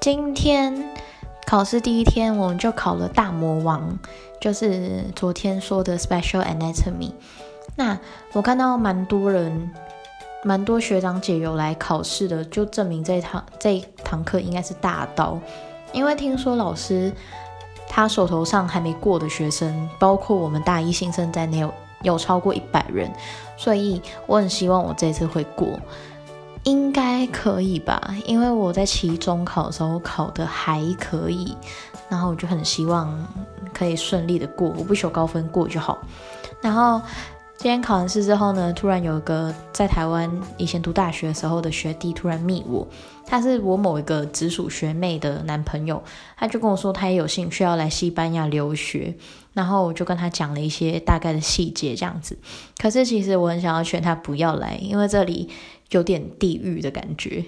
今天考试第一天，我们就考了大魔王，就是昨天说的 Special Anatomy。那我看到蛮多人，蛮多学长姐有来考试的，就证明这一堂这一堂课应该是大刀，因为听说老师他手头上还没过的学生，包括我们大一新生在内，有有超过一百人，所以我很希望我这次会过。应该可以吧，因为我在期中考的时候考的还可以，然后我就很希望可以顺利的过，我不求高分过就好。然后今天考完试之后呢，突然有一个在台湾以前读大学的时候的学弟突然密我，他是我某一个直属学妹的男朋友，他就跟我说他也有兴趣要来西班牙留学，然后我就跟他讲了一些大概的细节这样子。可是其实我很想要劝他不要来，因为这里。有点地狱的感觉。